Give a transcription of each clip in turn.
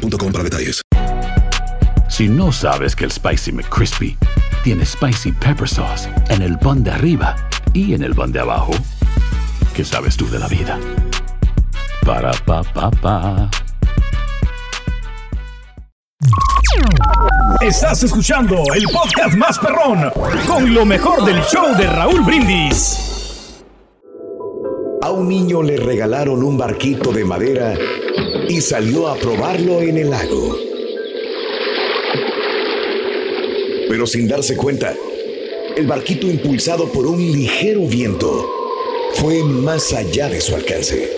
para detalles. Si no sabes que el Spicy McCrispy tiene Spicy Pepper Sauce en el pan de arriba y en el pan de abajo, ¿qué sabes tú de la vida? Para, pa, pa, pa. Estás escuchando el podcast más perrón con lo mejor del show de Raúl Brindis. A un niño le regalaron un barquito de madera y salió a probarlo en el lago. Pero sin darse cuenta, el barquito impulsado por un ligero viento fue más allá de su alcance.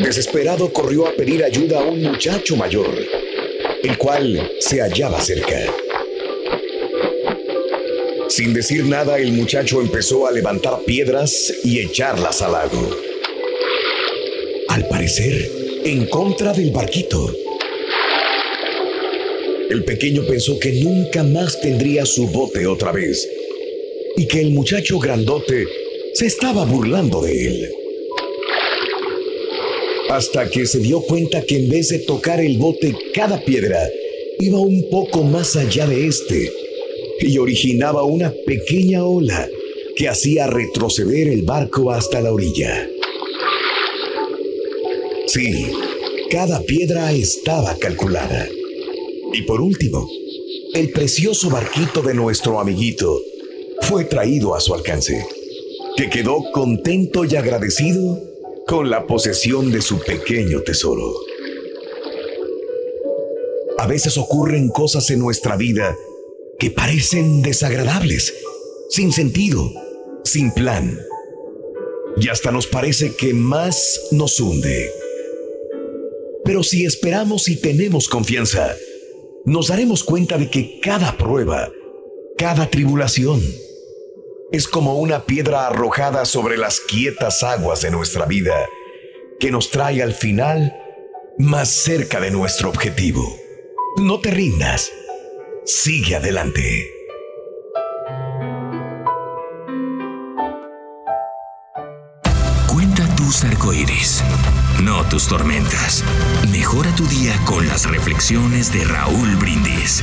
Desesperado corrió a pedir ayuda a un muchacho mayor, el cual se hallaba cerca. Sin decir nada, el muchacho empezó a levantar piedras y echarlas al lago. Al parecer, en contra del barquito. El pequeño pensó que nunca más tendría su bote otra vez y que el muchacho grandote se estaba burlando de él. Hasta que se dio cuenta que en vez de tocar el bote cada piedra, iba un poco más allá de este y originaba una pequeña ola que hacía retroceder el barco hasta la orilla. Sí, cada piedra estaba calculada. Y por último, el precioso barquito de nuestro amiguito fue traído a su alcance, que quedó contento y agradecido con la posesión de su pequeño tesoro. A veces ocurren cosas en nuestra vida que parecen desagradables, sin sentido, sin plan. Y hasta nos parece que más nos hunde. Pero si esperamos y tenemos confianza, nos daremos cuenta de que cada prueba, cada tribulación, es como una piedra arrojada sobre las quietas aguas de nuestra vida, que nos trae al final más cerca de nuestro objetivo. No te rindas, sigue adelante. Cuenta tus arcoíris, no tus tormentas. Mejora tu día con las reflexiones de Raúl Brindis.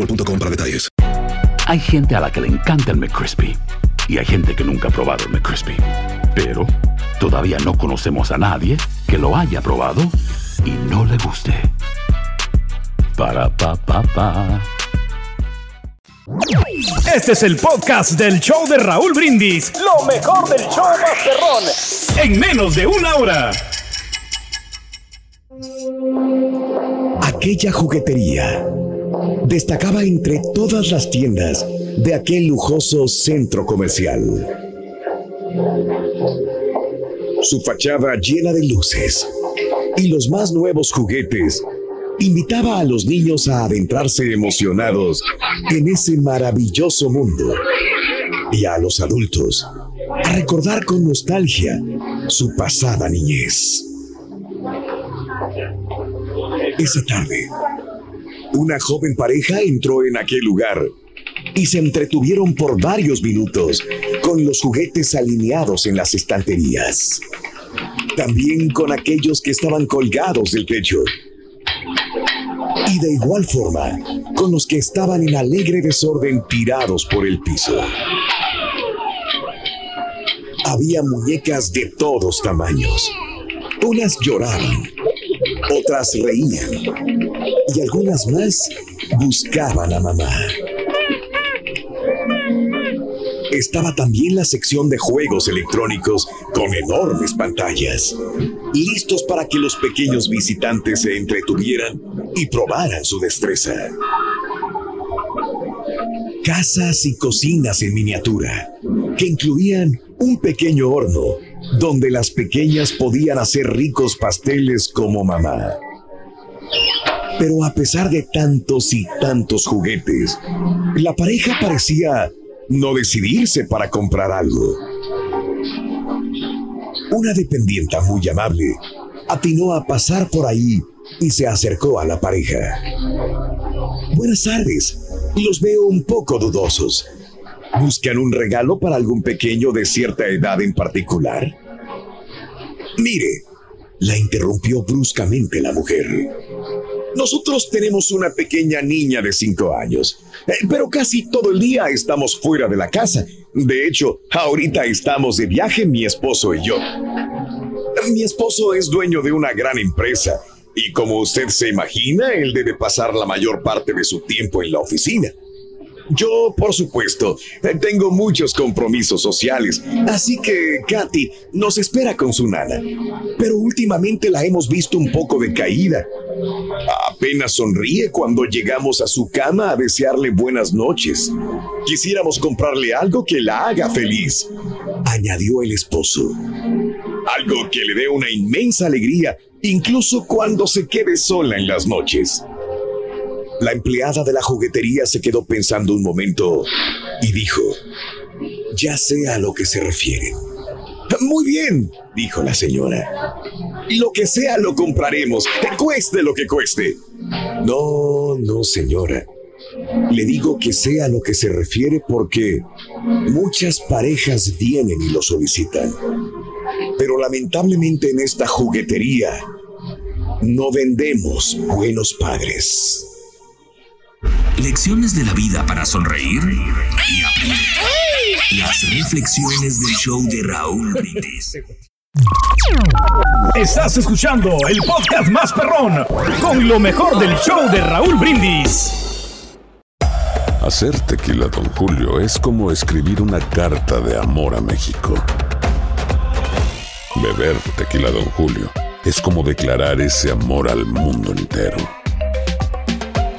boostmobile.com para detalles. Hay gente a la que le encanta el McCrispy y hay gente que nunca ha probado el McCrispy. Pero todavía no conocemos a nadie que lo haya probado y no le guste. Para pa pa pa. Este es el podcast del show de Raúl Brindis. Lo mejor del show Masterrón. En menos de una hora. Aquella juguetería destacaba entre todas las tiendas de aquel lujoso centro comercial. Su fachada llena de luces y los más nuevos juguetes invitaba a los niños a adentrarse emocionados en ese maravilloso mundo y a los adultos a recordar con nostalgia su pasada niñez. Esa tarde, una joven pareja entró en aquel lugar y se entretuvieron por varios minutos con los juguetes alineados en las estanterías. También con aquellos que estaban colgados del techo. Y de igual forma con los que estaban en alegre desorden tirados por el piso. Había muñecas de todos tamaños, Unas lloraban, otras reían y algunas más buscaban a mamá. Estaba también la sección de juegos electrónicos con enormes pantallas, listos para que los pequeños visitantes se entretuvieran y probaran su destreza. Casas y cocinas en miniatura, que incluían un pequeño horno donde las pequeñas podían hacer ricos pasteles como mamá. Pero a pesar de tantos y tantos juguetes, la pareja parecía no decidirse para comprar algo. Una dependienta muy amable atinó a pasar por ahí y se acercó a la pareja. Buenas tardes, los veo un poco dudosos. ¿Buscan un regalo para algún pequeño de cierta edad en particular? Mire, la interrumpió bruscamente la mujer. Nosotros tenemos una pequeña niña de cinco años, eh, pero casi todo el día estamos fuera de la casa. De hecho, ahorita estamos de viaje mi esposo y yo. Mi esposo es dueño de una gran empresa y como usted se imagina, él debe pasar la mayor parte de su tiempo en la oficina. Yo, por supuesto, tengo muchos compromisos sociales, así que Katy nos espera con su nana. Pero últimamente la hemos visto un poco decaída. Apenas sonríe cuando llegamos a su cama a desearle buenas noches. Quisiéramos comprarle algo que la haga feliz, añadió el esposo. Algo que le dé una inmensa alegría, incluso cuando se quede sola en las noches. La empleada de la juguetería se quedó pensando un momento y dijo, ya sé a lo que se refiere. Muy bien, dijo la señora. Lo que sea lo compraremos, cueste lo que cueste. No, no, señora. Le digo que sea lo que se refiere porque muchas parejas vienen y lo solicitan. Pero lamentablemente en esta juguetería no vendemos buenos padres. Lecciones de la vida para sonreír y aprender. Las reflexiones del show de Raúl Brindis. Estás escuchando el podcast más perrón con lo mejor del show de Raúl Brindis. Hacer tequila, don Julio, es como escribir una carta de amor a México. Beber tequila, don Julio, es como declarar ese amor al mundo entero.